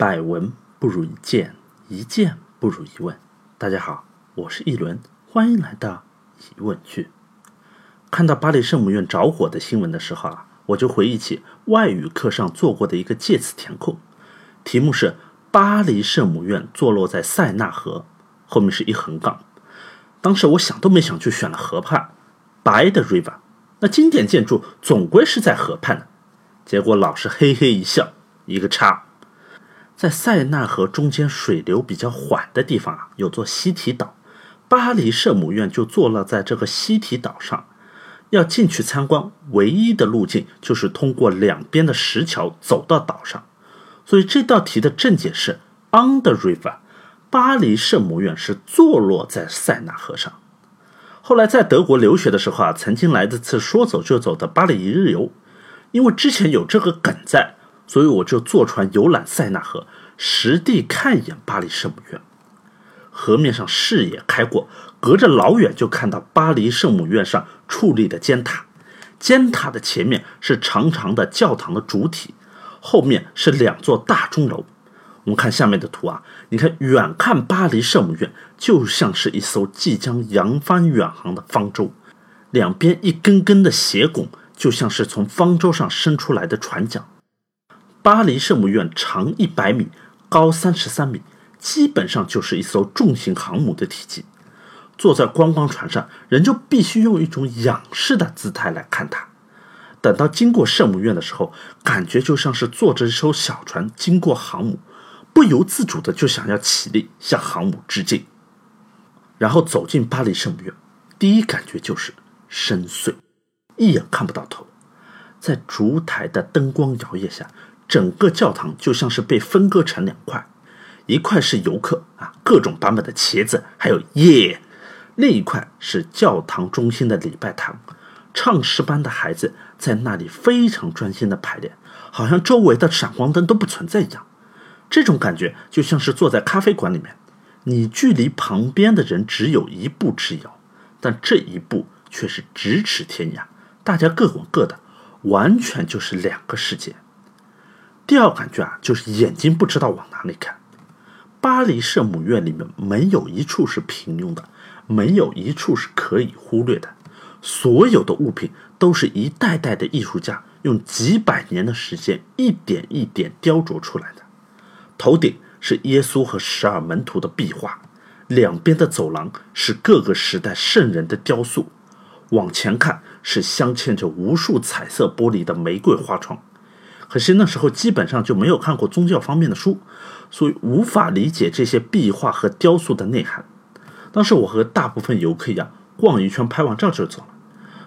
百闻不如一见，一见不如一问。大家好，我是一轮，欢迎来到疑问句。看到巴黎圣母院着火的新闻的时候啊，我就回忆起外语课上做过的一个介词填空，题目是巴黎圣母院坐落在塞纳河，后面是一横杠。当时我想都没想就选了河畔，by the river。那经典建筑总归是在河畔的。结果老师嘿嘿一笑，一个叉。在塞纳河中间水流比较缓的地方啊，有座西堤岛，巴黎圣母院就坐落在这个西堤岛上。要进去参观，唯一的路径就是通过两边的石桥走到岛上。所以这道题的正解是 on the river。巴黎圣母院是坐落在塞纳河上。后来在德国留学的时候啊，曾经来的次说走就走的巴黎一日游，因为之前有这个梗在。所以我就坐船游览塞纳河，实地看一眼巴黎圣母院。河面上视野开阔，隔着老远就看到巴黎圣母院上矗立的尖塔。尖塔的前面是长长的教堂的主体，后面是两座大钟楼。我们看下面的图啊，你看远看巴黎圣母院就像是一艘即将扬帆远航的方舟，两边一根根的斜拱就像是从方舟上伸出来的船桨。巴黎圣母院长一百米，高三十三米，基本上就是一艘重型航母的体积。坐在观光船上，人就必须用一种仰视的姿态来看它。等到经过圣母院的时候，感觉就像是坐着一艘小船经过航母，不由自主的就想要起立向航母致敬。然后走进巴黎圣母院，第一感觉就是深邃，一眼看不到头。在烛台的灯光摇曳下。整个教堂就像是被分割成两块，一块是游客啊，各种版本的茄子，还有耶；另一块是教堂中心的礼拜堂，唱诗班的孩子在那里非常专心的排练，好像周围的闪光灯都不存在一样。这种感觉就像是坐在咖啡馆里面，你距离旁边的人只有一步之遥，但这一步却是咫尺天涯，大家各管各的，完全就是两个世界。第二感觉啊，就是眼睛不知道往哪里看。巴黎圣母院里面没有一处是平庸的，没有一处是可以忽略的。所有的物品都是一代代的艺术家用几百年的时间一点一点雕琢出来的。头顶是耶稣和十二门徒的壁画，两边的走廊是各个时代圣人的雕塑，往前看是镶嵌着无数彩色玻璃的玫瑰花窗。可惜那时候基本上就没有看过宗教方面的书，所以无法理解这些壁画和雕塑的内涵。当时我和大部分游客一样，逛一圈拍完照就走了。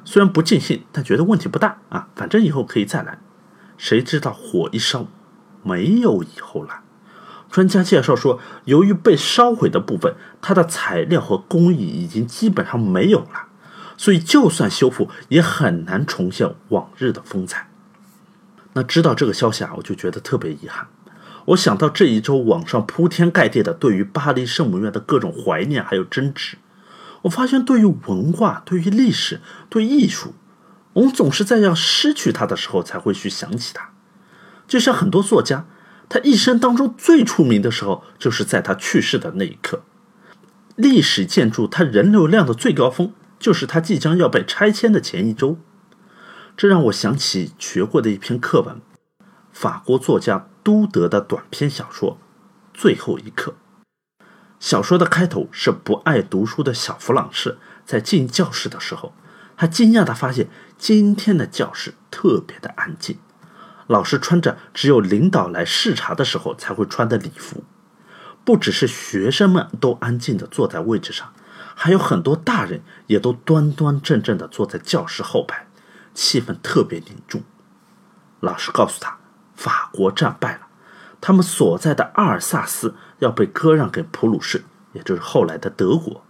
虽然不尽兴，但觉得问题不大啊，反正以后可以再来。谁知道火一烧，没有以后了。专家介绍说，由于被烧毁的部分，它的材料和工艺已经基本上没有了，所以就算修复，也很难重现往日的风采。那知道这个消息啊，我就觉得特别遗憾。我想到这一周网上铺天盖地的对于巴黎圣母院的各种怀念还有争执，我发现对于文化、对于历史、对艺术，我们总是在要失去它的时候才会去想起它。就像很多作家，他一生当中最出名的时候，就是在他去世的那一刻。历史建筑它人流量的最高峰，就是它即将要被拆迁的前一周。这让我想起学过的一篇课文，法国作家都德的短篇小说《最后一课》。小说的开头是不爱读书的小弗朗士在进教室的时候，他惊讶地发现今天的教室特别的安静，老师穿着只有领导来视察的时候才会穿的礼服，不只是学生们都安静地坐在位置上，还有很多大人也都端端正正地坐在教室后排。气氛特别凝重。老师告诉他，法国战败了，他们所在的阿尔萨斯要被割让给普鲁士，也就是后来的德国。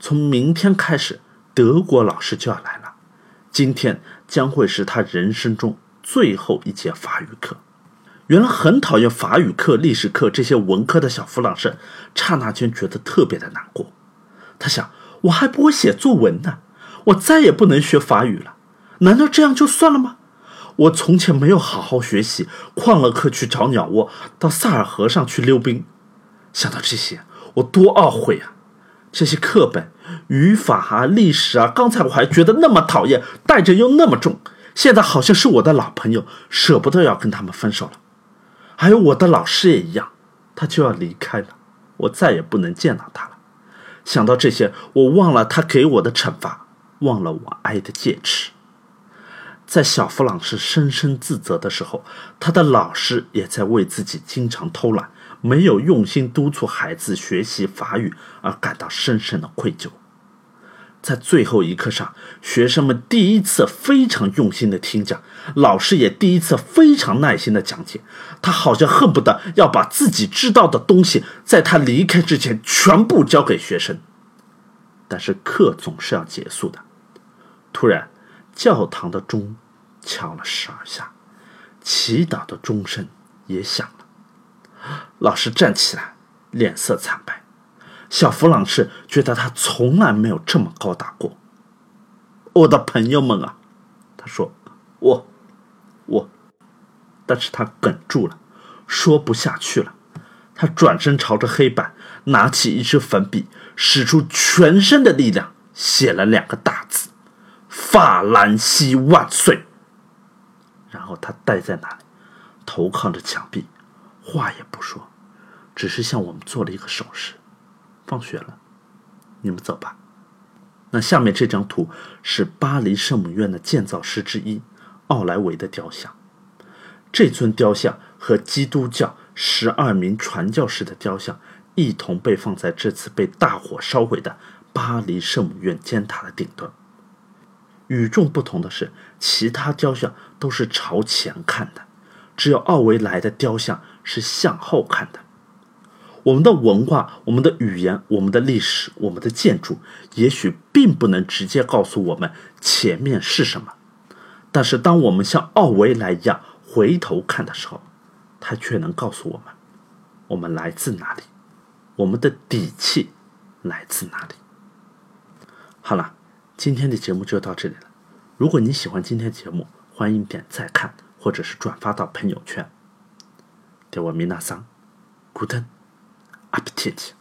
从明天开始，德国老师就要来了。今天将会是他人生中最后一节法语课。原来很讨厌法语课、历史课这些文科的小弗朗士，刹那间觉得特别的难过。他想，我还不会写作文呢，我再也不能学法语了。难道这样就算了吗？我从前没有好好学习，旷了课去找鸟窝，到萨尔河上去溜冰。想到这些，我多懊悔啊！这些课本、语法啊、历史啊，刚才我还觉得那么讨厌，带着又那么重，现在好像是我的老朋友，舍不得要跟他们分手了。还有我的老师也一样，他就要离开了，我再也不能见到他了。想到这些，我忘了他给我的惩罚，忘了我挨的戒尺。在小弗朗士深深自责的时候，他的老师也在为自己经常偷懒。没有用心督促孩子学习法语而感到深深的愧疚。在最后一课上，学生们第一次非常用心的听讲，老师也第一次非常耐心的讲解。他好像恨不得要把自己知道的东西在他离开之前全部交给学生。但是课总是要结束的。突然，教堂的钟敲了十二下，祈祷的钟声也响了。老师站起来，脸色惨白。小弗朗士觉得他从来没有这么高大过。我的朋友们啊，他说：“我，我。”但是他哽住了，说不下去了。他转身朝着黑板，拿起一支粉笔，使出全身的力量，写了两个大字：“法兰西万岁。”然后他呆在那里，头靠着墙壁。话也不说，只是向我们做了一个手势。放学了，你们走吧。那下面这张图是巴黎圣母院的建造师之一奥莱维的雕像。这尊雕像和基督教十二名传教士的雕像一同被放在这次被大火烧毁的巴黎圣母院尖塔的顶端。与众不同的是，其他雕像都是朝前看的，只有奥维莱的雕像。是向后看的。我们的文化、我们的语言、我们的历史、我们的建筑，也许并不能直接告诉我们前面是什么，但是当我们像奥维莱一样回头看的时候，它却能告诉我们我们来自哪里，我们的底气来自哪里。好了，今天的节目就到这里了。如果你喜欢今天节目，欢迎点赞看，或者是转发到朋友圈。では皆さん、グッドアペティット